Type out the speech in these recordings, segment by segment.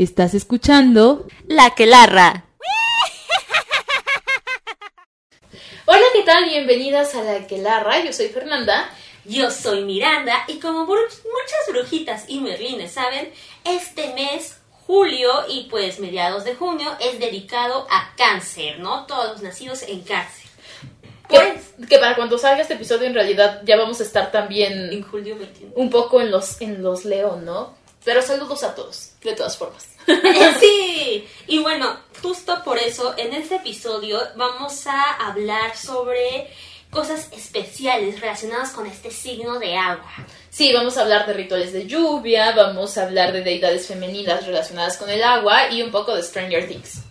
Estás escuchando La que larra. Hola, ¿qué tal? Bienvenidas a La que larra. Yo soy Fernanda. Yo soy Miranda y como muchas brujitas y merlines saben, este mes, julio y pues mediados de junio, es dedicado a cáncer, ¿no? Todos los nacidos en cáncer. Pues, Que, que para cuando salga este episodio en realidad ya vamos a estar en también julio 21. un poco en los, en los León, ¿no? Pero saludos a todos, de todas formas. sí, y bueno, justo por eso en este episodio vamos a hablar sobre cosas especiales relacionadas con este signo de agua. Sí, vamos a hablar de rituales de lluvia, vamos a hablar de deidades femeninas relacionadas con el agua y un poco de Stranger Things.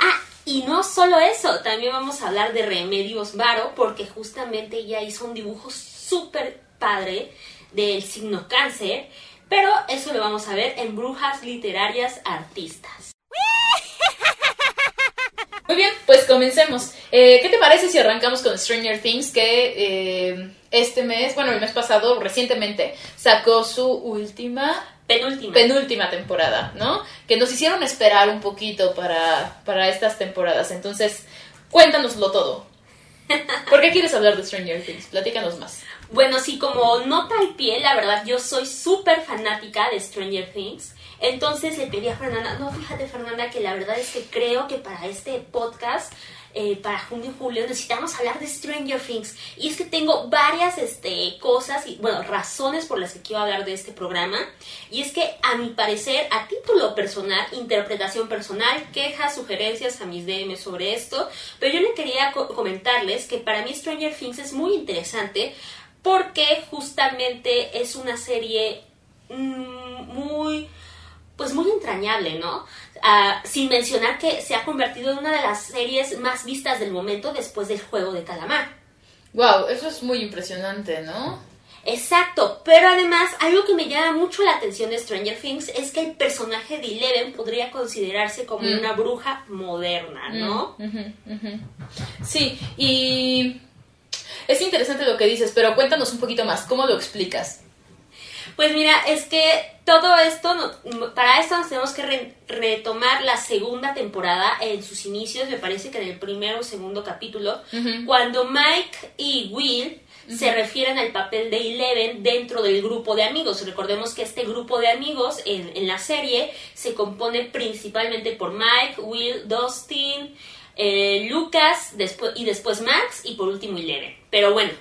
Ah, y no solo eso, también vamos a hablar de Remedios Varo, porque justamente ella hizo un dibujo súper padre del signo cáncer, pero eso lo vamos a ver en Brujas Literarias Artistas. Muy bien, pues comencemos. Eh, ¿Qué te parece si arrancamos con Stranger Things que eh, este mes, bueno, el mes pasado, recientemente, sacó su última, Penúltima. penúltima temporada, ¿no? Que nos hicieron esperar un poquito para, para estas temporadas. Entonces, cuéntanoslo todo. ¿Por qué quieres hablar de Stranger Things? Platícanos más. Bueno, sí, como nota al pie, la verdad, yo soy súper fanática de Stranger Things. Entonces le pedí a Fernanda, no, fíjate Fernanda, que la verdad es que creo que para este podcast, eh, para junio y julio, necesitamos hablar de Stranger Things. Y es que tengo varias este, cosas y, bueno, razones por las que quiero hablar de este programa. Y es que, a mi parecer, a título personal, interpretación personal, quejas, sugerencias a mis DM sobre esto. Pero yo le quería co- comentarles que para mí Stranger Things es muy interesante porque justamente es una serie mm, muy pues muy entrañable, ¿no? Ah, sin mencionar que se ha convertido en una de las series más vistas del momento después del juego de calamar. Wow, eso es muy impresionante, ¿no? Exacto, pero además algo que me llama mucho la atención de Stranger Things es que el personaje de Eleven podría considerarse como Mm. una bruja moderna, ¿no? Ujú. Sí, y es interesante lo que dices, pero cuéntanos un poquito más, ¿cómo lo explicas? Pues mira, es que todo esto, para esto nos tenemos que re- retomar la segunda temporada en sus inicios, me parece que en el primero o segundo capítulo, cuando Mike y Will se refieren al papel de Eleven dentro del grupo de amigos. Recordemos que este grupo de amigos en, en la serie se compone principalmente por Mike, Will, Dustin, eh, Lucas después, y después Max y por último Eleven. Pero bueno,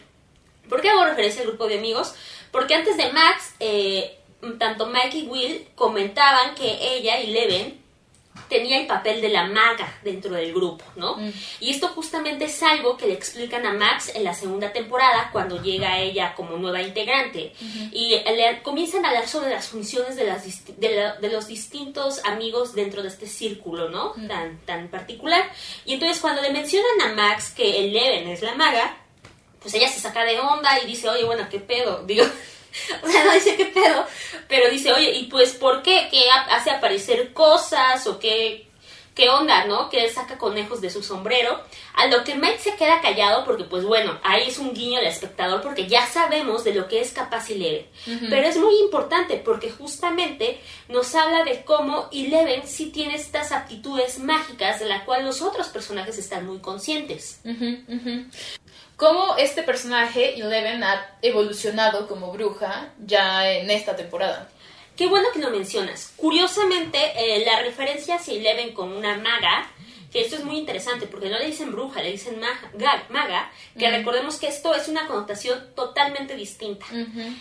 ¿Por qué hago referencia al grupo de amigos? Porque antes de Max, eh, tanto Mike y Will comentaban que ella y Leven tenía el papel de la maga dentro del grupo, ¿no? Mm. Y esto justamente es algo que le explican a Max en la segunda temporada cuando llega ella como nueva integrante. Y le comienzan a hablar sobre las funciones de, las de, la- de los distintos amigos dentro de este círculo, ¿no? Tan, tan particular. Y entonces cuando le mencionan a Max que Eleven es la maga, pues ella se saca de onda y dice, oye, bueno, ¿qué pedo? Digo, o sea, no dice qué pedo, pero dice, oye, ¿y pues por qué? ¿Qué ha- hace aparecer cosas o qué, qué onda, no? Que saca conejos de su sombrero. A lo que Mike se queda callado porque, pues bueno, ahí es un guiño al espectador porque ya sabemos de lo que es capaz Eleven. Pero es muy importante porque justamente nos habla de cómo Eleven sí tiene estas aptitudes mágicas de la cual los otros personajes están muy conscientes. Ujú, ujú. ¿Cómo este personaje, Eleven, ha evolucionado como bruja ya en esta temporada? Qué bueno que lo mencionas. Curiosamente, eh, la referencia hacia Eleven con una maga, que esto es muy interesante porque no le dicen bruja, le dicen maga, ga- maga que recordemos que esto es una connotación totalmente distinta.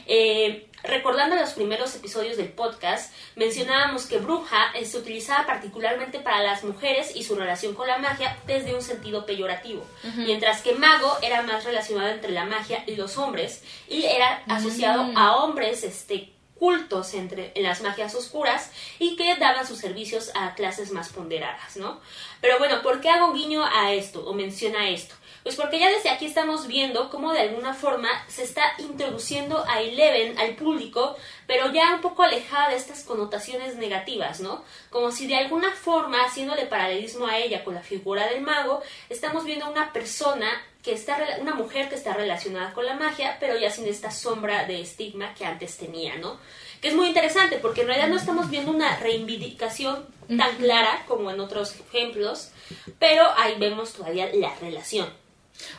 Eh, recordando los primeros episodios del podcast, mencionábamos que bruja eh, se utilizaba particularmente para las mujeres y su relación con la magia desde un sentido peyorativo, mientras que mago era más relacionado entre la magia y los hombres y era asociado Mm. a hombres este cultos entre en las magias oscuras y que daban sus servicios a clases más ponderadas, ¿no? Pero bueno, ¿por qué hago guiño a esto o menciona esto? Pues porque ya desde aquí estamos viendo cómo de alguna forma se está introduciendo a Eleven al público, pero ya un poco alejada de estas connotaciones negativas, ¿no? Como si de alguna forma, haciéndole paralelismo a ella con la figura del mago, estamos viendo a una persona que está una mujer que está relacionada con la magia, pero ya sin esta sombra de estigma que antes tenía, ¿no? Que es muy interesante porque en realidad no estamos viendo una reivindicación tan clara como en otros ejemplos, pero ahí vemos todavía la relación.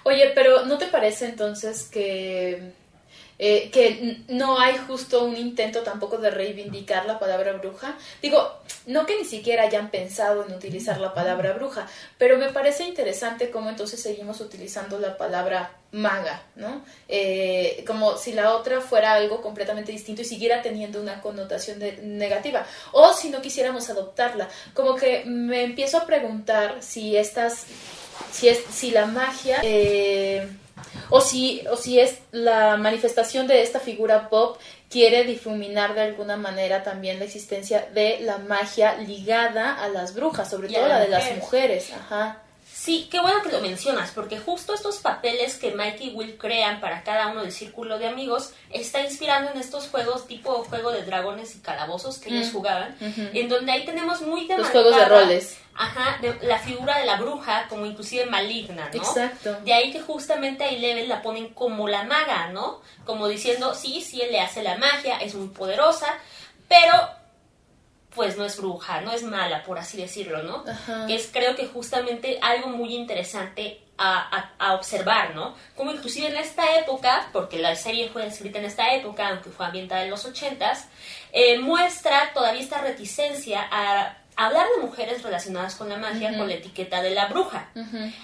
Oye, pero ¿no te parece entonces que eh, que no hay justo un intento tampoco de reivindicar la palabra bruja. Digo, no que ni siquiera hayan pensado en utilizar la palabra bruja, pero me parece interesante cómo entonces seguimos utilizando la palabra maga, ¿no? Eh, como si la otra fuera algo completamente distinto y siguiera teniendo una connotación negativa, o si no quisiéramos adoptarla, como que me empiezo a preguntar si estas, si es, si la magia eh, o si, o si es la manifestación de esta figura pop quiere difuminar de alguna manera también la existencia de la magia ligada a las brujas, sobre todo la de las mujeres. Ajá. Sí, qué bueno que lo mencionas, porque justo estos papeles que Mike y Will crean para cada uno del círculo de amigos está inspirando en estos juegos tipo juego de dragones y calabozos que ellos mm, jugaban, en donde ahí tenemos muy Los juegos de roles. Ajá, de la figura de la bruja como inclusive maligna, ¿no? Exacto. De ahí que justamente a Eleven la ponen como la maga, ¿no? Como diciendo, sí, sí, él le hace la magia, es muy poderosa, pero pues no es bruja, no es mala, por así decirlo, ¿no? Es creo que justamente algo muy interesante a, observar, ¿no? Como inclusive en esta época, porque la serie fue escrita en esta época, aunque fue ambientada en los ochentas, eh, muestra todavía esta reticencia a hablar de mujeres relacionadas con la magia con la etiqueta de la bruja.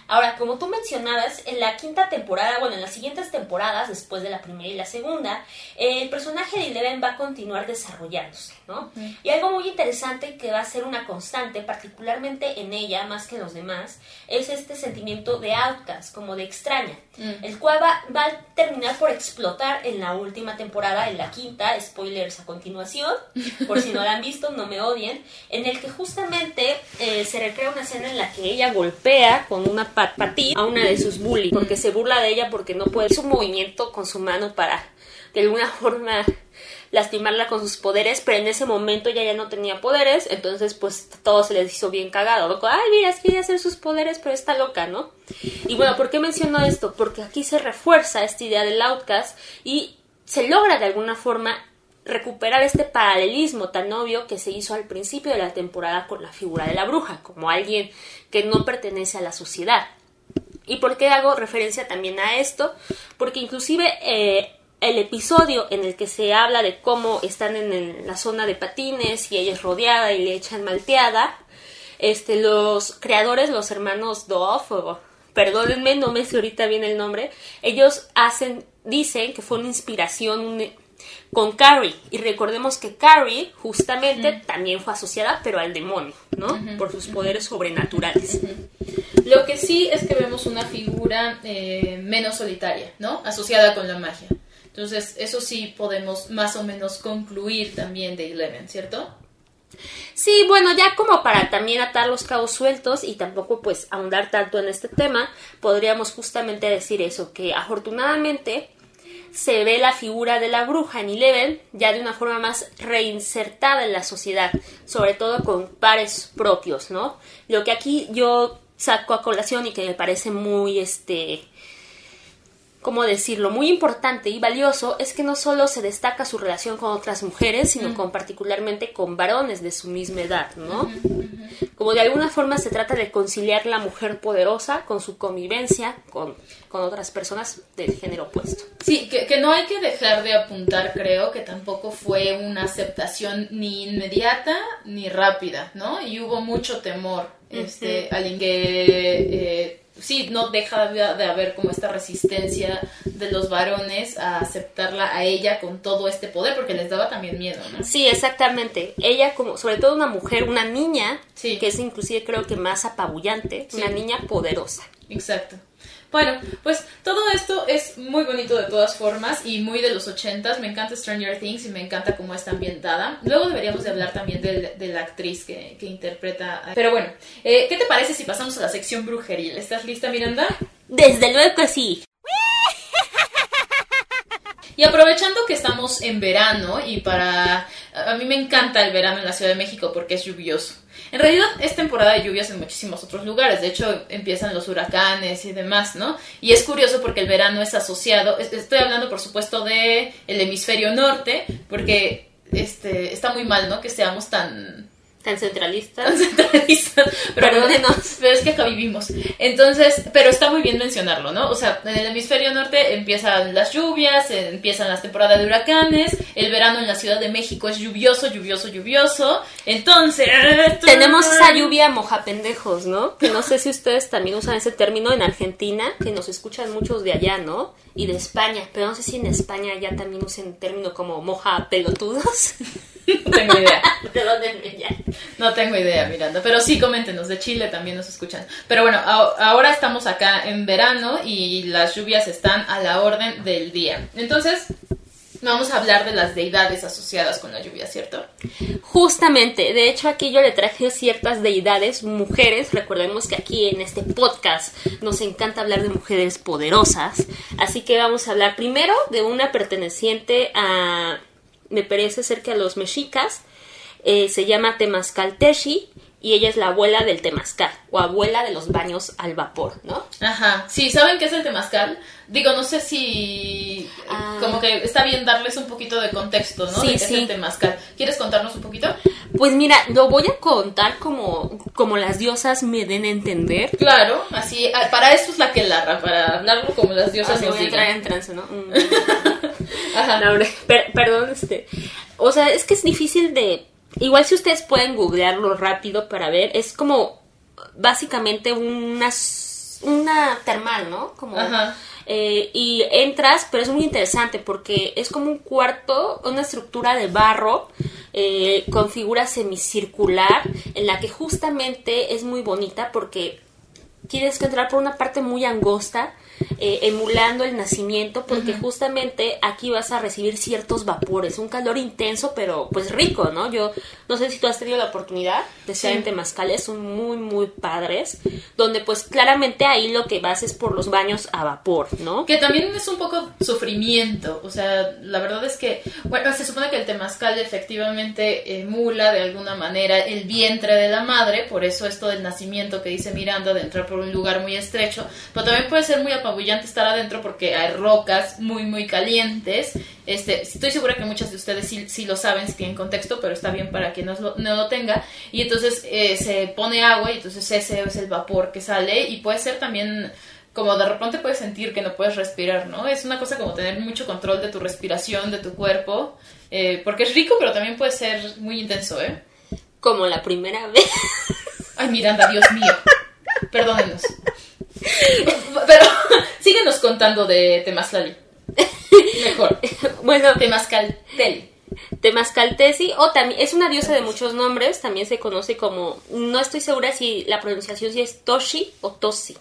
Ahora, como tú mencionabas, en la quinta temporada, bueno, en las siguientes temporadas, después de la primera y la segunda, el personaje de Eleven va a continuar desarrollándose, ¿no? Y algo muy interesante que va a ser una constante, particularmente en ella, más que en los demás, es este sentimiento de outcast, como de extraña, mm. el cual va, va, a terminar por explotar en la última temporada, en la quinta, spoilers a continuación, por si no la han visto, no me odien, en el que justamente eh, se recrea una escena en la que ella golpea con una patilla a una de sus bullies, porque se burla de ella porque no puede hacer un movimiento con su mano para de alguna forma lastimarla con sus poderes, pero en ese momento ella ya no tenía poderes, entonces pues todo se les hizo bien cagado, Ay, mira, quiere hacer sus poderes, pero está loca, ¿no? Y bueno, ¿por qué menciono esto? Porque aquí se refuerza esta idea del outcast y se logra de alguna forma recuperar este paralelismo tan obvio que se hizo al principio de la temporada con la figura de la bruja, como alguien que no pertenece a la sociedad. ¿Y por qué hago referencia también a esto? Porque inclusive eh, el episodio en el que se habla de cómo están en, la zona de patines y ella es rodeada y le echan malteada, este, los creadores, los hermanos o, perdónenme, no me sé ahorita bien el nombre, ellos hacen, dicen que fue una inspiración, un, con Carrie. Y recordemos que Carrie justamente también fue asociada, pero al demonio, ¿no? Por sus poderes sobrenaturales. Lo que sí es que vemos una figura eh, menos solitaria, ¿no? Asociada con la magia. Entonces, eso sí podemos más o menos concluir también de Eleven, ¿cierto? Sí, bueno, ya como para también atar los cabos sueltos y tampoco pues ahondar tanto en este tema, podríamos justamente decir eso, que afortunadamente se ve la figura de la bruja en Eleven ya de una forma más reinsertada en la sociedad, sobre todo con pares propios, ¿no? Lo que aquí yo saco a colación y que me parece muy, este, ¿cómo decirlo?, muy importante y valioso es que no solo se destaca su relación con otras mujeres, sino con particularmente con varones de su misma edad, ¿no? Como de alguna forma se trata de conciliar la mujer poderosa con su convivencia con, otras personas del género opuesto. Sí, que, que no hay que dejar de apuntar, creo, que tampoco fue una aceptación ni inmediata ni rápida, ¿no? Y hubo mucho temor, este, alguien que... Eh, sí, no deja de, haber como esta resistencia de los varones a aceptarla a ella con todo este poder, porque les daba también miedo, ¿no? Sí, exactamente. Ella como, sobre todo una mujer, una niña, que es inclusive creo que más apabullante, una niña poderosa. Exacto. Bueno, pues todo esto es muy bonito de todas formas y muy de los ochentas. Me encanta Stranger Things y me encanta cómo está ambientada. Luego deberíamos de hablar también de, la actriz que, interpreta. Pero bueno, eh, ¿qué te parece si pasamos a la sección brujeril? ¿Estás lista, Miranda? Desde luego que sí. Y aprovechando que estamos en verano y para a mí me encanta el verano en la Ciudad de México porque es lluvioso. En realidad es temporada de lluvias en muchísimos otros lugares, de hecho empiezan los huracanes y demás, ¿no? Y es curioso porque el verano es asociado, estoy hablando por supuesto de el hemisferio norte, porque este está muy mal, ¿no? Que seamos tan Tan centralistas. Tan centralistas. Pero, Perdónenos. pero es que acá vivimos. Entonces, pero está muy bien mencionarlo, ¿no? O sea, en el hemisferio norte empiezan las lluvias, empiezan las temporadas de huracanes, el verano en la Ciudad de México es lluvioso, lluvioso, lluvioso. Entonces... Tenemos esa lluvia moja pendejos, ¿no? Que no sé si ustedes también usan ese término en Argentina, que nos escuchan muchos de allá, ¿no? Y de España, pero no sé si en España ya también usan el término como moja pelotudos. No tengo idea. Perdónenme ya. No tengo idea, Miranda. Pero sí, coméntenos. De Chile también nos escuchan. Pero bueno, ahora estamos acá en verano y las lluvias están a la orden del día. Entonces, vamos a hablar de las deidades asociadas con la lluvia, ¿cierto? Justamente, de hecho aquí yo le traje ciertas deidades, mujeres, recordemos que aquí en este podcast nos encanta hablar de mujeres poderosas, así que vamos a hablar primero de una perteneciente a, me parece ser que a los mexicas, eh, se llama Temascalteshi y ella es la abuela del temazcal o abuela de los baños al vapor, ¿no? Ajá. Sí, ¿saben qué es el temazcal? Digo, no sé si... Ah. Como que está bien darles un poquito de contexto, ¿no? Sí, de qué sí. es el temazcal. ¿Quieres contarnos un poquito? Pues mira, lo voy a contar como, como las diosas me den a entender. Claro, así... ah, Para esto es la que larra, para hablarlo como las diosas Ah, nos voy a entrar digan. en trance, ¿no? Mm. Ajá. No, per- perdón, este. O sea, es que es difícil de. Igual si ustedes pueden googlearlo rápido para ver, es como básicamente una, una termal, ¿no? Como, Ajá. eh, y entras, pero es muy interesante porque es como un cuarto, una estructura de barro eh, con figura semicircular en la que justamente es muy bonita porque tienes que entrar por una parte muy angosta, eh, emulando el nacimiento, porque justamente aquí vas a recibir ciertos vapores, un calor intenso, pero pues rico, ¿no? Yo no sé si tú has tenido la oportunidad de estar Sí. en Temazcales, son muy, muy padres, donde pues claramente ahí lo que vas es por los baños a vapor, ¿no? Que también es un poco sufrimiento, o sea, la verdad es que, bueno, se supone que el temazcal efectivamente emula de alguna manera el vientre de la madre, por eso esto del nacimiento que dice Miranda de entrar por un lugar muy estrecho, pero también puede ser muy apabullante estar adentro porque hay rocas muy, muy calientes. Este, estoy segura que muchas de ustedes sí, sí lo saben, si tienen contexto, pero está bien para quien no lo, no lo tenga. Y entonces eh, se pone agua y entonces ese es el vapor que sale y puede ser también como de repente puedes sentir que no puedes respirar, ¿no? Es una cosa como tener mucho control de tu respiración, de tu cuerpo, eh, porque es rico, pero también puede ser muy intenso, ¿eh? Como la primera vez. Ay, Miranda, Dios mío. Perdónenos. Pero síguenos contando de Temazcali. Mejor. bueno, Temazcalteli. Temazcaltesi, o también es una diosa de muchos nombres, también se conoce como, no estoy segura si la pronunciación si es Toshi o Tosi,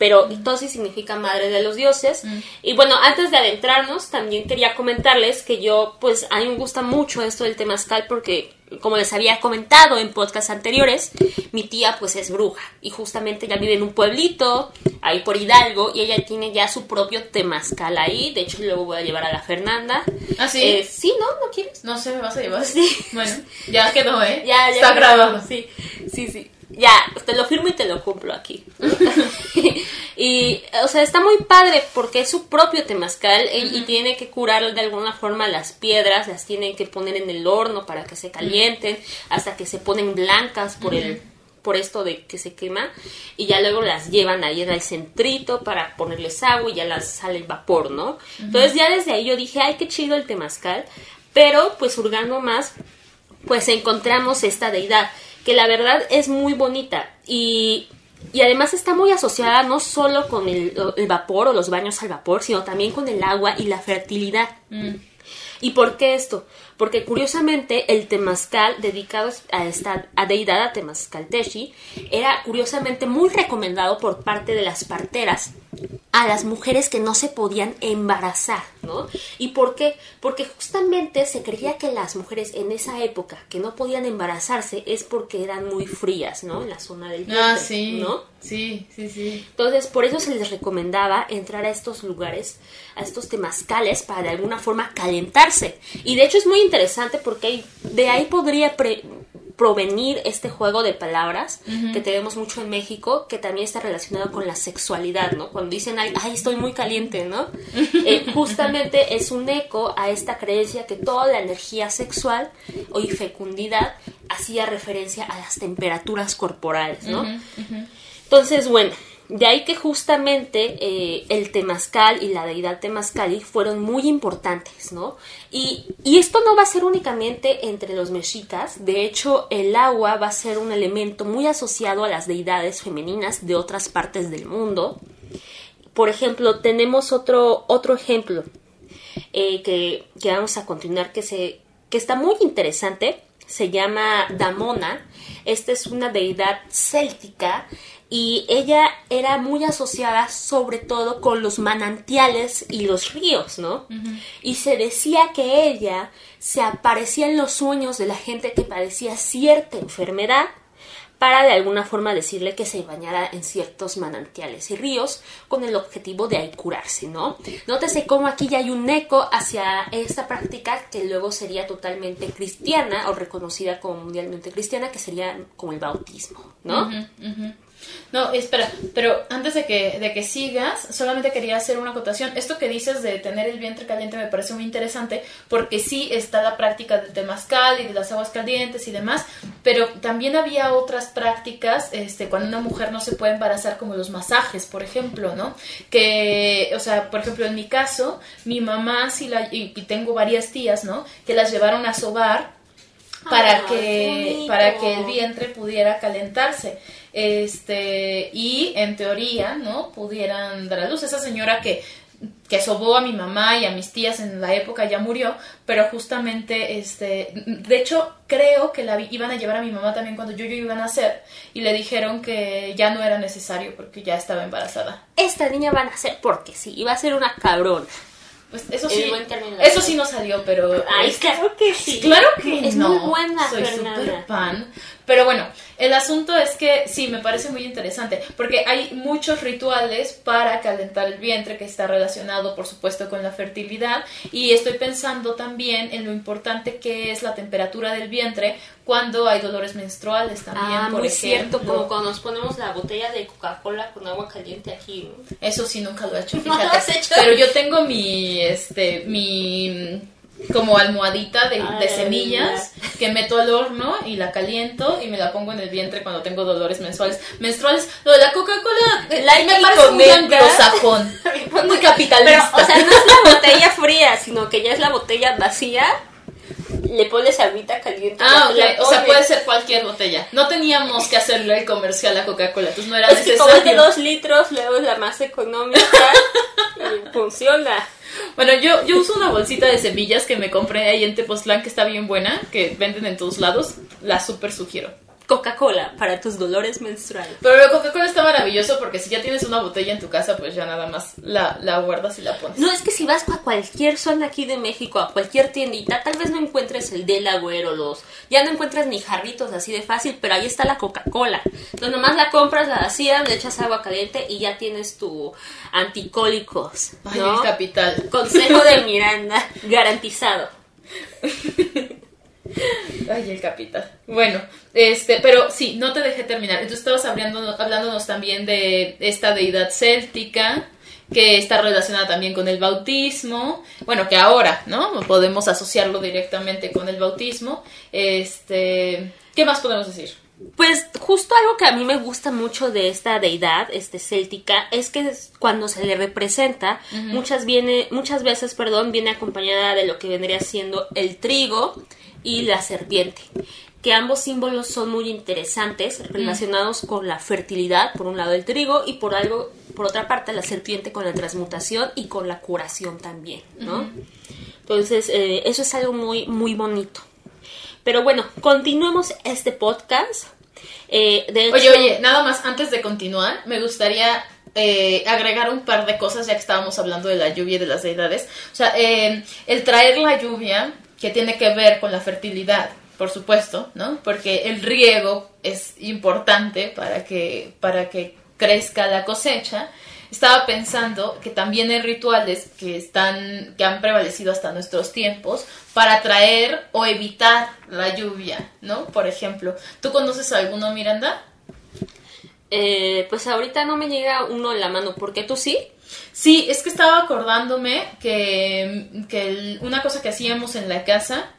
pero Tosi significa madre de los dioses. Mm. Y bueno, antes de adentrarnos, también quería comentarles que yo, pues a mí me gusta mucho esto del temazcal porque, como les había comentado en podcasts anteriores, mi tía pues es bruja y justamente ella vive en un pueblito ahí por Hidalgo y ella tiene ya su propio temazcal ahí. De hecho, luego voy a llevar a la Fernanda. ¿Ah, sí? Eh, sí, ¿no? ¿No quieres? No sé, ¿me vas a llevar? Sí. Bueno, ya quedó, ¿eh? Ya, ya. Está grabado. Sí, sí, sí. Ya, te lo firmo y te lo cumplo aquí. y, o sea, está muy padre porque es su propio temazcal y tiene que curar de alguna forma las piedras, las tienen que poner en el horno para que se calienten hasta que se ponen blancas por el por esto de que se quema y ya luego las llevan ahí el centrito para ponerles agua y ya las sale el vapor, ¿no? Entonces ya desde ahí yo dije, ay, qué chido el temazcal, pero pues hurgando más, pues encontramos esta deidad, que la verdad es muy bonita y, y además está muy asociada no solo con el, el vapor o los baños al vapor, sino también con el agua y la fertilidad. Mm. ¿Y por qué esto? Porque curiosamente el temazcal dedicado a esta a deidad a Temazcalteshi era curiosamente muy recomendado por parte de las parteras a las mujeres que no se podían embarazar, ¿no? ¿Y por qué? Porque justamente se creía que las mujeres en esa época que no podían embarazarse es porque eran muy frías, ¿no? En la zona del vientre, Ah, sí. ¿no? Sí, sí, sí. Entonces, por eso se les recomendaba entrar a estos lugares, a estos temazcales, para de alguna forma calentarse. Y de hecho es muy interesante porque de ahí podría pre- provenir este juego de palabras que tenemos mucho en México, que también está relacionado con la sexualidad, ¿no? Cuando dicen, ay, ay, estoy muy caliente, ¿no? Eh, justamente es un eco a esta creencia que toda la energía sexual o y fecundidad hacía referencia a las temperaturas corporales, ¿no? Entonces, bueno, de ahí que justamente eh, el temazcal y la deidad temazcali fueron muy importantes, ¿no? Y, y esto no va a ser únicamente entre los mexicas, de hecho el agua va a ser un elemento muy asociado a las deidades femeninas de otras partes del mundo. Por ejemplo, tenemos otro, otro ejemplo eh, que, que vamos a continuar que, se, que está muy interesante. Se llama Damona. Esta es una deidad céltica y ella era muy asociada sobre todo con los manantiales y los ríos, ¿no? Y se decía que ella se aparecía en los sueños de la gente que padecía cierta enfermedad para de alguna forma decirle que se bañara en ciertos manantiales y ríos con el objetivo de ahí curarse, ¿no? Nótese cómo aquí ya hay un eco hacia esta práctica que luego sería totalmente cristiana o reconocida como mundialmente cristiana, que sería como el bautismo, ¿no? No, espera, pero antes de que, de que sigas, solamente quería hacer una acotación. Esto que dices de tener el vientre caliente me parece muy interesante porque sí está la práctica del temazcal y de las aguas calientes y demás, pero también había otras prácticas este, cuando una mujer no se puede embarazar, como los masajes, por ejemplo, ¿no? Que, o sea, por ejemplo, en mi caso, mi mamá sí la, y tengo varias tías, ¿no? Que las llevaron a sobar para que para que el vientre pudiera calentarse. Este y en teoría no pudieran dar a luz. Esa señora que que sobó a mi mamá y a mis tías en la época ya murió pero justamente este de hecho creo que la vi- iban a llevar a mi mamá también cuando yo, yo iba a nacer y le dijeron que ya no era necesario porque ya estaba embarazada. Esta niña va a nacer porque sí, iba a ser una cabrona. Pues eso sí buen término. eso sí no salió pero Ay, es- claro que sí. Claro que es no. muy buena, Soy Fernanda. súper fan. Pero bueno, el asunto es que sí, me parece muy interesante, porque hay muchos rituales para calentar el vientre que está relacionado, por supuesto, con la fertilidad. Y estoy pensando también en lo importante que es la temperatura del vientre cuando hay dolores menstruales también, Ah, por muy ejemplo. cierto, como cuando nos ponemos la botella de Coca-Cola con agua caliente aquí, ¿no? Eso sí nunca lo he hecho, No fíjate. lo has hecho. Pero yo tengo mi, este, mi como almohadita de, de semillas que meto al horno y la caliento y me la pongo en el vientre cuando tengo dolores mensuales. Menstruales, lo de la Coca-Cola, eh, Like me parece muy anglosajón, muy Pero, capitalista. o sea, no es la botella fría, sino que ya es la botella vacía. Le pones agüita caliente. Ah, ok, la o sea, puede ser cualquier botella. No teníamos que hacerle el comercial a Coca-Cola, entonces no era Es que como es de necesario. dos litros, luego es la más económica funciona. Bueno, yo, yo uso una bolsita de semillas que me compré ahí en Tepoztlán, que está bien buena, que venden en todos lados. La súper sugiero. Coca-Cola para tus dolores menstruales. Pero la Coca-Cola está maravilloso porque si ya tienes una botella en tu casa, pues ya nada más la, la guardas y la pones. No, es que si vas a cualquier zona aquí de México, a cualquier tiendita, tal vez no encuentres el Delaware o los... Ya no encuentras ni jarritos así de fácil, pero ahí está la Coca-Cola. Entonces nomás la compras, la vacías, le echas agua caliente y ya tienes tu anticólicos, Ay, ¿no? el capital. Consejo de Miranda, garantizado. Ay, el capital. Bueno, este, pero sí, no te dejé terminar. Entonces estabas hablando, hablándonos también de esta deidad céltica que está relacionada también con el bautismo. Bueno, que ahora, ¿no? Podemos asociarlo directamente con el bautismo. Este, ¿qué más podemos decir? Pues justo algo que a mí me gusta mucho de esta deidad, este céltica, es que cuando se le representa, muchas viene, muchas veces, perdón, viene acompañada de lo que vendría siendo el trigo y la serpiente, que ambos símbolos son muy interesantes, relacionados con la fertilidad, por un lado el trigo y por algo, por otra parte la serpiente con la transmutación y con la curación también, ¿no? Entonces, eh, eso es algo muy, muy bonito. Pero bueno, continuemos este podcast Eh, de hecho, Oye, oye, nada más, antes de continuar, me gustaría eh, agregar un par de cosas, ya que estábamos hablando de la lluvia y de las deidades. O sea, eh, el traer la lluvia, que tiene que ver con la fertilidad, por supuesto, ¿no? Porque el riego es importante para que, para que crezca la cosecha. Estaba pensando que también hay rituales que están, que han prevalecido hasta nuestros tiempos para atraer o evitar la lluvia, ¿no? Por ejemplo, ¿tú conoces alguno, Miranda? eh, pues ahorita no me llega uno en la mano, porque tú sí. Sí, es que estaba acordándome que, que el- una cosa que hacíamos en la casa,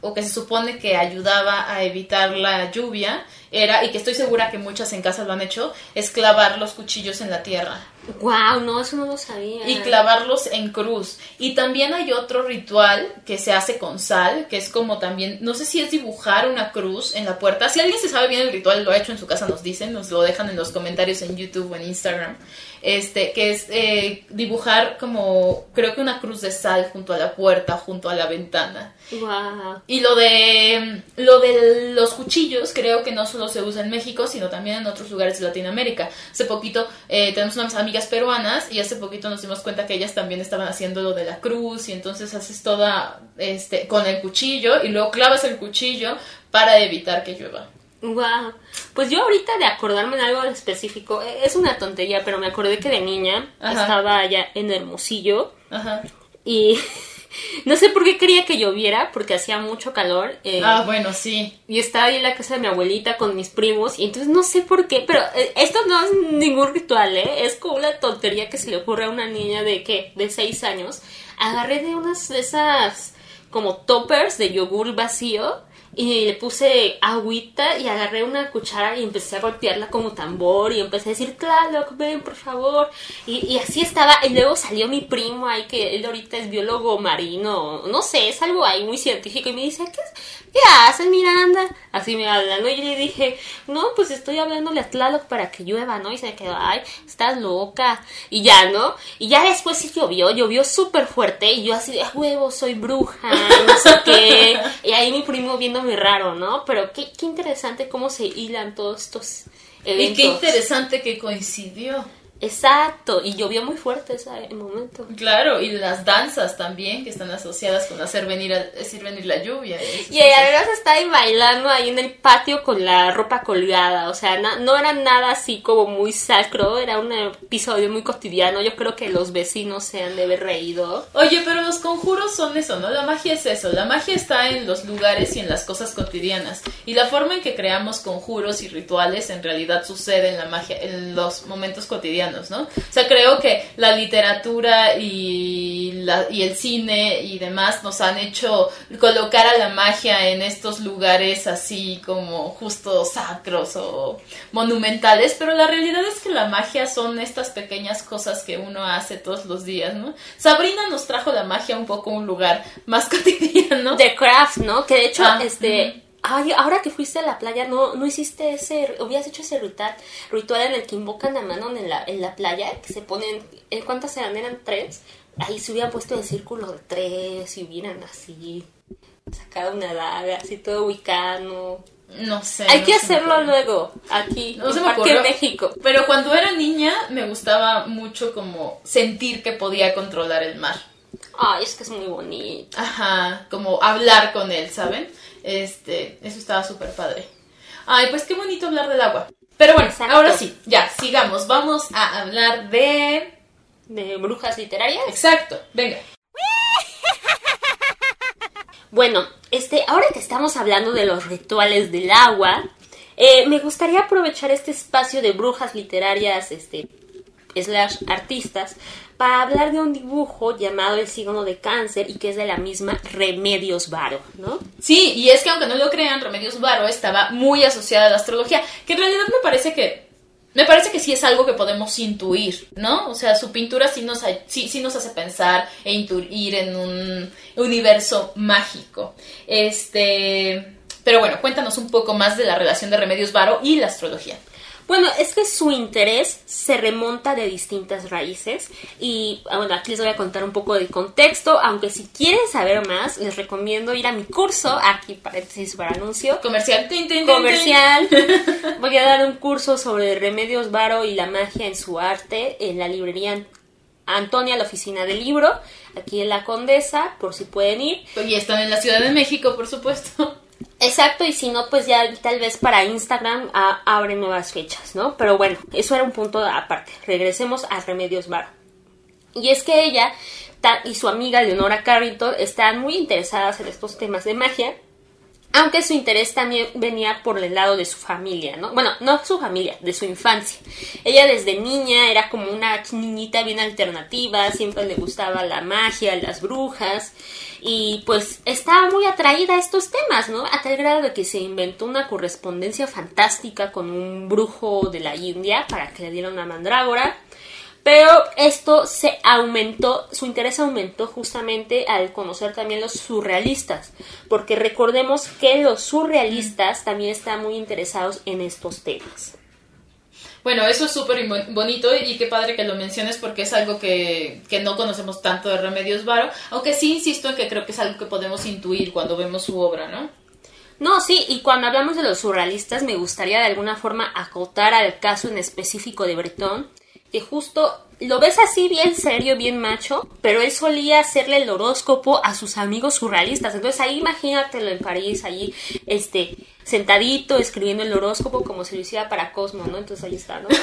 o que se supone que ayudaba a evitar la lluvia, era, y que estoy segura que muchas en casa lo han hecho, es clavar los cuchillos en la tierra. Wow, no, eso no lo sabía. y clavarlos en cruz. Y también hay otro ritual que se hace con sal, que es como también, no sé si es dibujar una cruz en la puerta. Si alguien se sabe bien el ritual, lo ha hecho en su casa, nos dicen, nos lo dejan en los comentarios en YouTube o en Instagram. Este, que es eh, dibujar como, creo que una cruz de sal junto a la puerta, junto a la ventana. Wow. Y lo de lo de los cuchillos creo que no solo se usa en México, sino también en otros lugares de Latinoamérica. Hace poquito eh, tenemos unas amigas peruanas y hace poquito nos dimos cuenta que ellas también estaban haciendo lo de la cruz y entonces haces toda este con el cuchillo y luego clavas el cuchillo para evitar que llueva. Wow. Pues yo ahorita de acordarme en algo específico, eh, es una tontería, pero me acordé que de niña Ajá. estaba allá en Hermosillo Ajá. y no sé por qué quería que lloviera, porque hacía mucho calor. eh, Ah, bueno, sí. Y estaba ahí en la casa de mi abuelita con mis primos y entonces no sé por qué, pero eh, esto no es ningún ritual, ¿eh? Es como una tontería que se le ocurre a una niña de, ¿qué? De seis años. Agarré de unas de esas como toppers de yogur vacío y le puse agüita y agarré una cuchara y empecé a golpearla como tambor y empecé a decir, Tlaloc, ven, por favor. Y, y así estaba. Y luego salió mi primo ahí, que él ahorita es biólogo marino, no sé, es algo ahí muy científico y me dice, ¿qué, es- qué haces, Miranda? Así me habla, ¿no? Y yo le dije, no, pues estoy hablándole a Tlaloc para que llueva, ¿no? Y se me quedó, ay, estás loca. Y ya, ¿no? Y ya después sí llovió, llovió súper fuerte y yo así de, "A huevo, soy bruja, no sé qué. Y ahí mi primo viendo muy raro, ¿no? Pero qué, qué interesante cómo se hilan todos estos eventos. Y qué interesante que coincidió. Exacto, y llovió muy fuerte ese momento. Claro, y las danzas también que están asociadas con hacer venir, a- hacer venir la lluvia. Y además está ahí bailando ahí en el patio con la ropa colgada, o sea, na- no era nada así como muy sacro, era un episodio muy cotidiano, yo creo que los vecinos se han de haber reído. Oye, pero los conjuros son eso, ¿no? La magia es eso. La magia está en los lugares y en las cosas cotidianas. Y la forma en que creamos conjuros y rituales en realidad sucede en la magia, en los momentos cotidianos, ¿no? O sea, creo que la literatura y, la, y el cine y demás nos han hecho colocar a la magia en estos lugares así como justo sacros o monumentales, pero la realidad es que la magia son estas pequeñas cosas que uno hace todos los días, ¿no? Sabrina nos trajo la magia un poco a un lugar más cotidiano. The Craft, ¿no? Que de hecho, Ah, este... Ay, ahora que fuiste a la playa, ¿no, no hiciste ese, hubieras hecho ese ritual, ritual en el que invocan a Manon en la, en la playa, que se ponen, ¿eh, ¿cuántas eran? ¿Eran tres? Ahí se hubieran puesto el círculo de tres y hubieran así, sacado una daga, así todo wicano. No sé. Hay no que hacerlo luego, aquí, No en se me Parque. México. Pero cuando era niña me gustaba mucho como sentir que podía controlar el mar. Ay, es que es muy bonito. Ajá, como hablar con él, ¿saben? Este, eso estaba súper padre. Ay, pues qué bonito hablar del agua. Pero bueno, Exacto. ahora sí, ya, sigamos. Vamos a hablar de... De brujas literarias. Exacto, venga. Bueno, este, ahora que estamos hablando de los rituales del agua, eh, me gustaría aprovechar este espacio de brujas literarias, este, slash artistas, para hablar de un dibujo llamado El signo de cáncer y que es de la misma Remedios Varo, ¿no? Sí, y es que aunque no lo crean, Remedios Varo estaba muy asociada a la astrología, que en realidad me parece que me parece que sí es algo que podemos intuir, ¿no? O sea, su pintura sí nos, sí, sí nos hace pensar e intuir en un universo mágico. Este, pero bueno, cuéntanos un poco más de la relación de Remedios Varo y la astrología. Bueno, es que su interés se remonta de distintas raíces y ah, bueno, aquí les voy a contar un poco del contexto, aunque si quieren saber más, les recomiendo ir a mi curso, aquí paréntesis para anuncio. Comercial. Comercial. Voy a dar un curso sobre remedios varo y la magia en su arte en la librería Antonia, la oficina del libro, aquí en la Condesa, por si pueden ir. Y están en la Ciudad de México, por supuesto. Exacto, y si no, pues ya tal vez para Instagram ah, abre nuevas fechas, ¿no? Pero bueno, eso era un punto aparte. Regresemos a Remedios Bar. Y es que ella y su amiga Leonora Carrington están muy interesadas en estos temas de magia aunque su interés también venía por el lado de su familia, ¿no? Bueno, no su familia, de su infancia. Ella desde niña era como una niñita bien alternativa, siempre le gustaba la magia, las brujas, y pues estaba muy atraída a estos temas, ¿no? A tal grado de que se inventó una correspondencia fantástica con un brujo de la India para que le diera una mandrágora. Pero esto se aumentó, su interés aumentó justamente al conocer también los surrealistas, porque recordemos que los surrealistas también están muy interesados en estos temas. Bueno, eso es súper bonito y qué padre que lo menciones porque es algo que, que, no conocemos tanto de Remedios Varo, aunque sí insisto en que creo que es algo que podemos intuir cuando vemos su obra, ¿no? No, sí, y cuando hablamos de los surrealistas me gustaría de alguna forma acotar al caso en específico de Breton, que justo lo ves así bien serio, bien macho, pero él solía hacerle el horóscopo a sus amigos surrealistas. Entonces ahí imagínatelo en París, ahí este sentadito escribiendo el horóscopo como si lo hiciera para Cosmo, ¿no? Entonces ahí está, ¿no?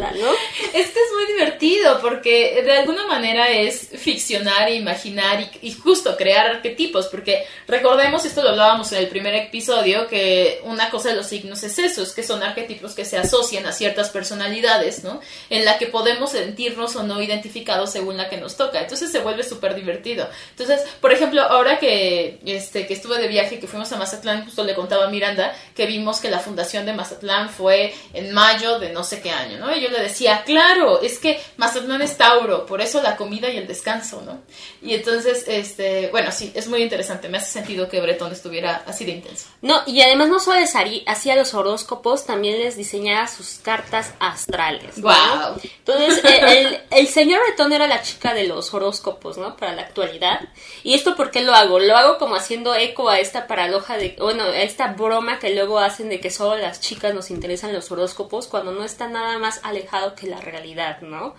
Ah, ¿no? Es que es muy divertido porque de alguna manera es ficcionar e imaginar y, justo crear arquetipos, porque recordemos, esto lo hablábamos en el primer episodio, que una cosa de los signos es eso, es que son arquetipos que se asocian a ciertas personalidades, ¿no? En la que podemos sentirnos o no identificados según la que nos toca. Entonces se vuelve súper divertido. Entonces, por ejemplo, ahora que, este, que estuve de viaje, que fuimos a Mazatlán, justo le contaba Miranda que vimos que la fundación de Mazatlán fue en mayo de no sé qué año, ¿no? Y yo le decía, claro, es que Mazatlán es Tauro, por eso la comida y el descanso, ¿no? Y entonces, este, bueno, sí, es muy interesante, me hace sentido que Bretón estuviera así de intenso. No, y además no solo hacía los horóscopos, también les diseñaba sus cartas astrales. ¡Wow! Entonces, el, el, señor Bretón era la chica de los horóscopos, ¿no? Para la actualidad. ¿Y esto por qué lo hago? Lo hago como haciendo eco a esta paradoja de, bueno, a esta broma que luego hacen de que solo las chicas nos interesan los horóscopos cuando no está nada más alejado que la realidad, ¿no?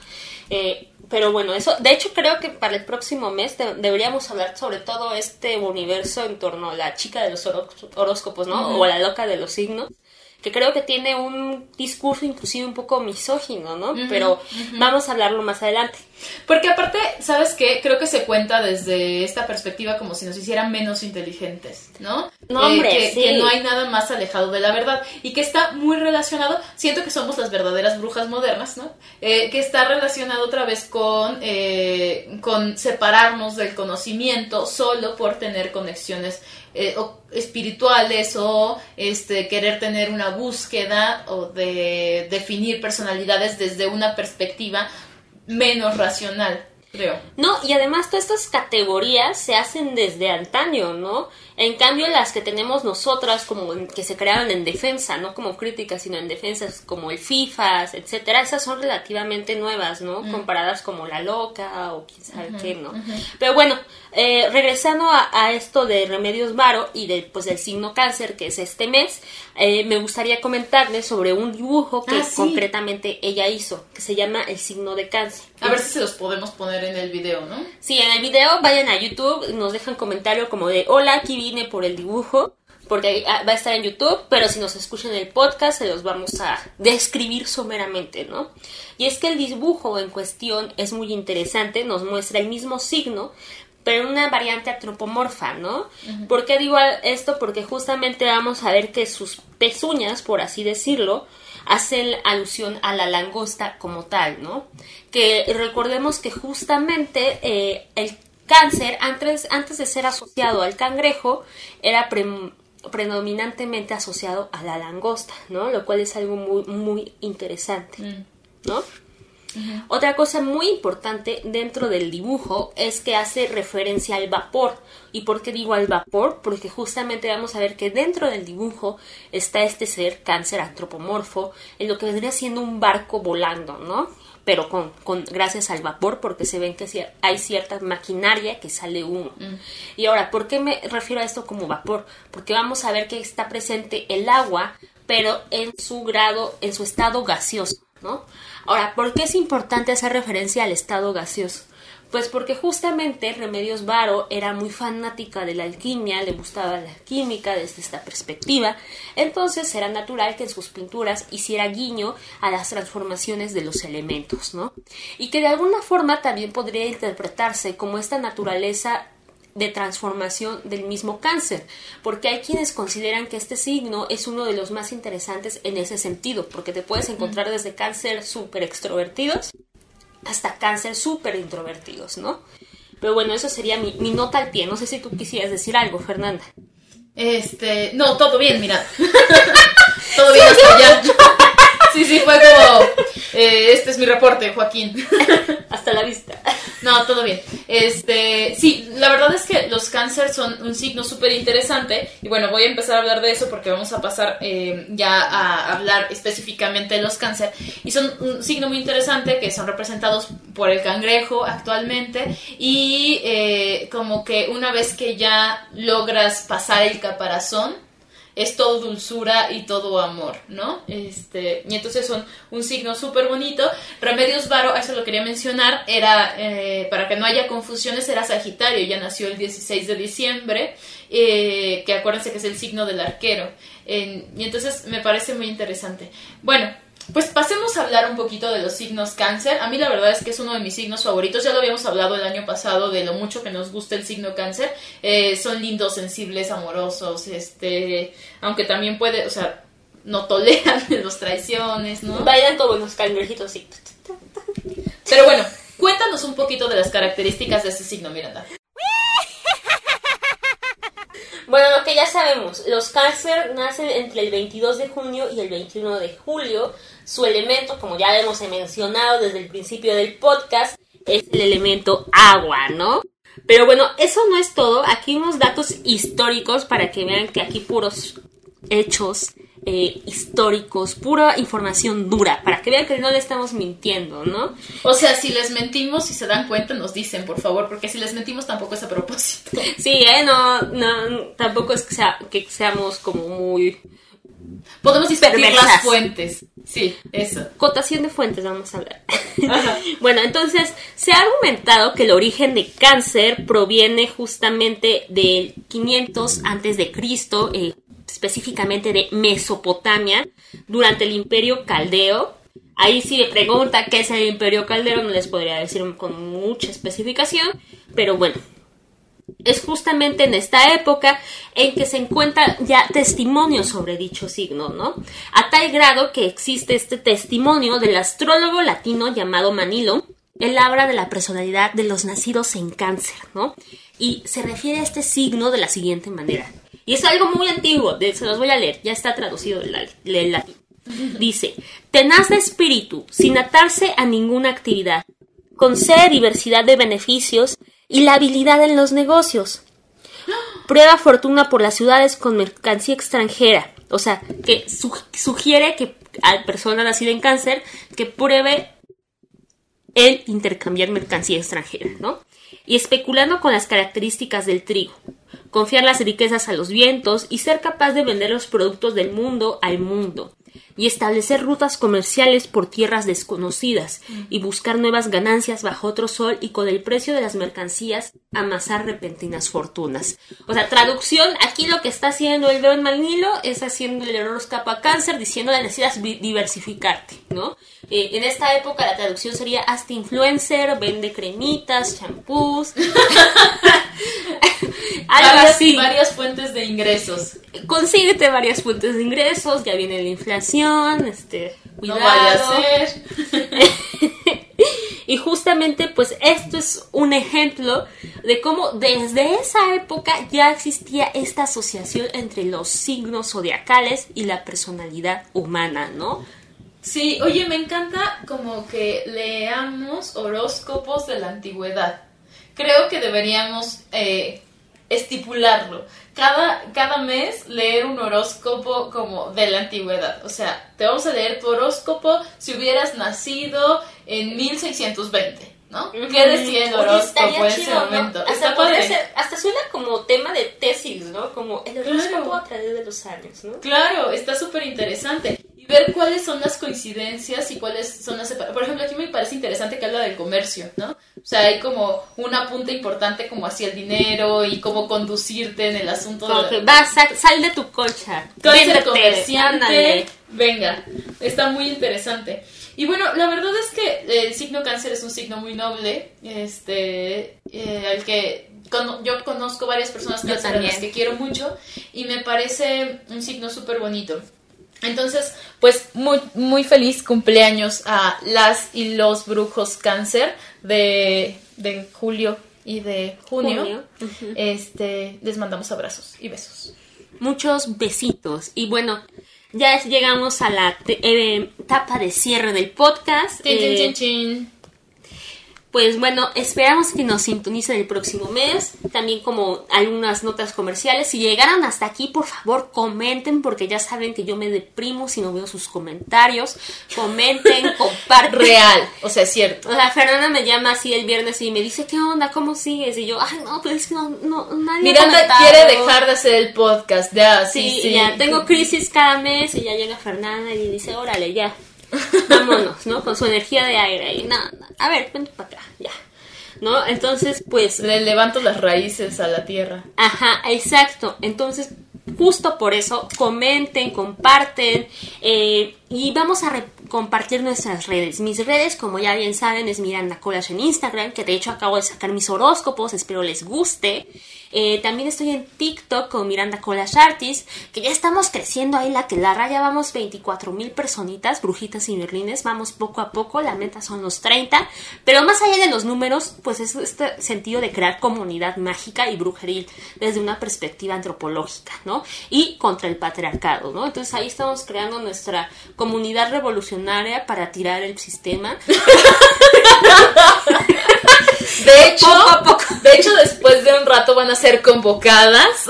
Eh, pero bueno, eso, de hecho creo que para el próximo mes deberíamos hablar sobre todo este universo en torno a la chica de los horóscopos, ¿no? O la loca de los signos que creo que tiene un discurso inclusive un poco misógino, ¿no? Pero vamos a hablarlo más adelante. Porque aparte, ¿sabes qué? Creo que se cuenta desde esta perspectiva como si nos hicieran menos inteligentes, ¿no? No, hombre, eh, que, no hay nada más alejado de la verdad y que está muy relacionado, siento que somos las verdaderas brujas modernas, ¿no? Eh, que está relacionado otra vez con, eh, con separarnos del conocimiento solo por tener conexiones espirituales o este querer tener una búsqueda o de definir personalidades desde una perspectiva menos racional, creo. No, y además todas estas categorías se hacen desde antaño, ¿no? En cambio, las que tenemos nosotras, como que se crearon en defensa, no como críticas, sino en defensas, como el FIFAs, etcétera, esas son relativamente nuevas, ¿no? Mm. Comparadas como la loca o quién sabe qué, ¿no? Pero bueno, eh, regresando a, esto de Remedios Varo y de, pues, del signo cáncer, que es este mes, eh, me gustaría comentarles sobre un dibujo que ah, concretamente ella hizo, que se llama El signo de cáncer. A ver si se los podemos poner en el video, ¿no? Sí, en el video vayan a YouTube, nos dejan comentario como de, hola, aquí por el dibujo, porque va a estar en YouTube, pero si nos escuchan el podcast se los vamos a describir someramente, ¿no? Y es que el dibujo en cuestión es muy interesante, nos muestra el mismo signo, pero en una variante antropomorfa, ¿no? ¿Por qué digo esto? Porque justamente vamos a ver que sus pezuñas, por así decirlo, hacen alusión a la langosta como tal, ¿no? Que recordemos que justamente eh, el cáncer, antes, antes de ser asociado al cangrejo, era predominantemente asociado a la langosta, ¿no? Lo cual es algo muy, muy interesante, Otra cosa muy importante dentro del dibujo es que hace referencia al vapor. ¿Y por qué digo al vapor? Porque justamente vamos a ver que dentro del dibujo está este ser cáncer antropomorfo, en lo que vendría siendo un barco volando, ¿no? Pero con, con gracias al vapor, porque se ven que hay cierta maquinaria que sale humo. Mm. Y ahora, ¿por qué me refiero a esto como vapor? Porque vamos a ver que está presente el agua, pero en su grado, en su estado gaseoso, Ahora, ¿por qué es importante hacer referencia al estado gaseoso? Pues porque justamente Remedios Varo era muy fanática de la alquimia, le gustaba la química desde esta perspectiva, entonces era natural que en sus pinturas hiciera guiño a las transformaciones de los elementos, ¿no? Y que de alguna forma también podría interpretarse como esta naturaleza de transformación del mismo cáncer, porque hay quienes consideran que este signo es uno de los más interesantes en ese sentido, porque te puedes encontrar desde cáncer súper extrovertidos hasta cáncer súper introvertidos, ¿no? Pero bueno, eso sería mi, mi, nota al pie. No sé si tú quisieras decir algo, Fernanda. Este, no, todo bien, mira. todo bien hasta allá. Sí, sí, fue como, eh, este es mi reporte, Joaquín. Hasta la vista. No, todo bien. Este, sí, la verdad es que los cáncer son un signo súper interesante y bueno, voy a empezar a hablar de eso porque vamos a pasar eh, ya a hablar específicamente de los cáncer y son un signo muy interesante que son representados por el cangrejo actualmente y eh, como que una vez que ya logras pasar el caparazón, es todo dulzura y todo amor, ¿no? Este, y entonces son un signo súper bonito. Remedios Varo, eso lo quería mencionar, era, eh, para que no haya confusiones, era Sagitario, ya nació el 16 de diciembre, eh, que acuérdense que es el signo del arquero. y entonces me parece muy interesante. Bueno, pues pasemos a hablar un poquito de los signos cáncer. A mí la verdad es que es uno de mis signos favoritos. Ya lo habíamos hablado el año pasado de lo mucho que nos gusta el signo cáncer. Eh, son lindos, sensibles, amorosos, este, aunque también puede, o sea, no toleran los traiciones, ¿no? Bailan como los cangrejitos, sí. Pero bueno, cuéntanos un poquito de las características de este signo, Miranda. Bueno, lo que ya sabemos, los cáncer nacen entre el 22 de junio y el 21 de julio. Su elemento, como ya hemos mencionado desde el principio del podcast, es el elemento agua, ¿no? Pero bueno, eso no es todo. Aquí unos datos históricos para que vean que aquí puros hechos eh, históricos, pura información dura, para que vean que no le estamos mintiendo, ¿no? O sea, si les mentimos, y se dan cuenta, nos dicen, por favor, porque si les mentimos tampoco es a propósito. Sí, ¿eh? No, no tampoco es que, sea, que seamos como muy... Podemos discutir las fuentes. Sí, eso. Cotación de fuentes, vamos a hablar. bueno, entonces, se ha argumentado que el origen de cáncer proviene justamente del 500 antes de Cristo, eh, específicamente de Mesopotamia, durante el Imperio Caldeo. Ahí si me pregunta qué es el Imperio Caldeo, no les podría decir con mucha especificación, pero bueno, es justamente en esta época en que se encuentra ya testimonio sobre dicho signo, ¿no? A tal grado que existe este testimonio del astrólogo latino llamado Manilo. Él habla de la personalidad de los nacidos en cáncer, ¿no? Y se refiere a este signo de la siguiente manera. Y es algo muy antiguo, se los voy a leer, ya está traducido del latín. Dice, tenaz de espíritu, sin atarse a ninguna actividad, concede diversidad de beneficios y la habilidad en los negocios. Prueba fortuna por las ciudades con mercancía extranjera. O sea, que sugiere que a persona nacida en cáncer que pruebe el intercambiar mercancía extranjera, ¿no? Y especulando con las características del trigo confiar las riquezas a los vientos y ser capaz de vender los productos del mundo al mundo y establecer rutas comerciales por tierras desconocidas y buscar nuevas ganancias bajo otro sol y con el precio de las mercancías amasar repentinas fortunas. O sea, traducción, aquí lo que está haciendo el León Manilo es haciendo el error a cáncer diciendo que necesitas diversificarte, ¿no? Eh, en esta época la traducción sería hasta influencer, vende cremitas, champús. varias, varias fuentes de ingresos. Consíguete varias fuentes de ingresos, ya viene la inflación, este, cuidado. No vaya a ser. y justamente, pues esto es un ejemplo de cómo desde esa época ya existía esta asociación entre los signos zodiacales y la personalidad humana, ¿no? Sí, oye, me encanta como que leamos horóscopos de la antigüedad. Creo que deberíamos eh, estipularlo. Cada, cada mes leer un horóscopo como de la antigüedad. O sea, te vamos a leer tu horóscopo si hubieras nacido en 1620. ¿no? ¿Qué decía el horóscopo en ese momento? Hasta, hasta suena como tema de tesis, ¿no? Como el horóscopo a través de los años, ¿no? Claro, está súper interesante. Ver cuáles son las coincidencias y cuáles son las separaciones. Por ejemplo, aquí me parece interesante que habla del comercio, ¿no? O sea, hay como una punta importante como hacia el dinero y cómo conducirte en el asunto de... Vas, sal, de tu colcha. Cáncer comerciante. Venga, está muy interesante. Y bueno, la verdad es que el signo cáncer es un signo muy noble, este, eh, al que yo conozco varias personas cánceres que quiero mucho y me parece un signo súper bonito. Entonces, pues muy, muy feliz cumpleaños a las y los brujos cáncer de, julio y de junio. Este, les mandamos abrazos y besos. Muchos besitos. Y bueno, ya llegamos a la eh, etapa de cierre del podcast. Chin, chin, eh, pues bueno, esperamos que nos sintonicen el próximo mes. También como algunas notas comerciales. Si llegaron hasta aquí, por favor, comenten porque ya saben que yo me deprimo si no veo sus comentarios. Comenten, comparten. Real, o sea, es cierto. O sea, Fernanda me llama así el viernes y me dice, ¿qué onda? ¿Cómo sigues? Y yo, ay, no, pues no, no, nadie Miranda quiere dejar de hacer el podcast, ya, sí, sí. ya. Tengo crisis cada mes y ya llega Fernanda y dice, órale, ya vámonos, ¿no? Con su energía de aire y nada, a ver, vente para acá, ya. ¿No? Entonces, pues... Le levanto las raíces a la tierra. Ajá, exacto. Entonces, justo por eso, comenten, comparten eh, y vamos a compartir nuestras redes. Mis redes, como ya bien saben, es Miranda Colas en Instagram, que de hecho acabo de sacar mis horóscopos, espero les guste. Eh, también estoy en TikTok con Miranda Colas Artist, que ya estamos creciendo ahí la que la raya, vamos 24 mil personitas, brujitas y berlines, vamos poco a poco, la meta son los 30, pero más allá de los números, pues es este sentido de crear comunidad mágica y brujeril desde una perspectiva antropológica, ¿no? Y contra el patriarcado, ¿no? Entonces ahí estamos creando nuestra comunidad revolucionaria para tirar el sistema. De hecho, de hecho, después de un rato van a ser convocadas.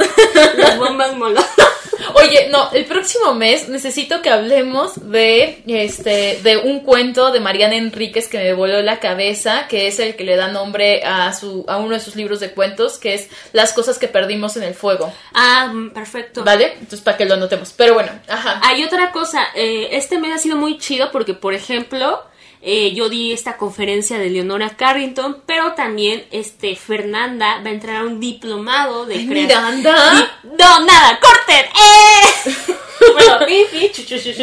Las bombas molas. Oye, no, el próximo mes necesito que hablemos de este de un cuento de Mariana Enríquez que me voló la cabeza, que es el que le da nombre a su a uno de sus libros de cuentos, que es Las cosas que perdimos en el fuego. Ah, mm, perfecto. ¿Vale? Entonces para que lo anotemos. Pero bueno, ajá. Hay otra cosa, eh, este mes ha sido muy chido porque por ejemplo, eh, yo di esta conferencia de Leonora Carrington, pero también este Fernanda va a entrar a un diplomado de ¿Miranda? no, nada, corten. ¡Eh! bueno,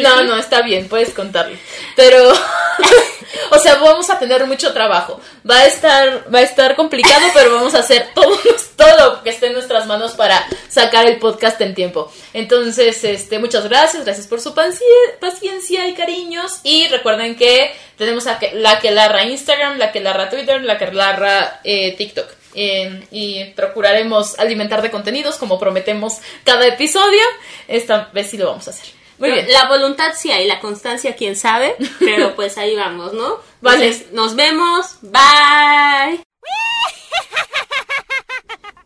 No, no, está bien, puedes contarlo. Pero o sea, vamos a tener mucho trabajo. Va a estar va a estar complicado, pero vamos a hacer todo todo lo que esté en nuestras manos para sacar el podcast en tiempo. Entonces, este, muchas gracias, gracias por su paciencia y cariños y recuerden que tenemos a la que larra Instagram, la que larra Twitter, la que larra eh, TikTok. Eh, y procuraremos alimentar de contenidos como prometemos cada episodio. Esta vez sí lo vamos a hacer. Muy bien. La voluntad sí hay, la constancia quién sabe, pero pues ahí vamos, ¿no? Vale. nos vemos. Bye.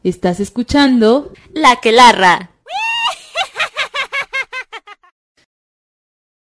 Estás escuchando La que larra.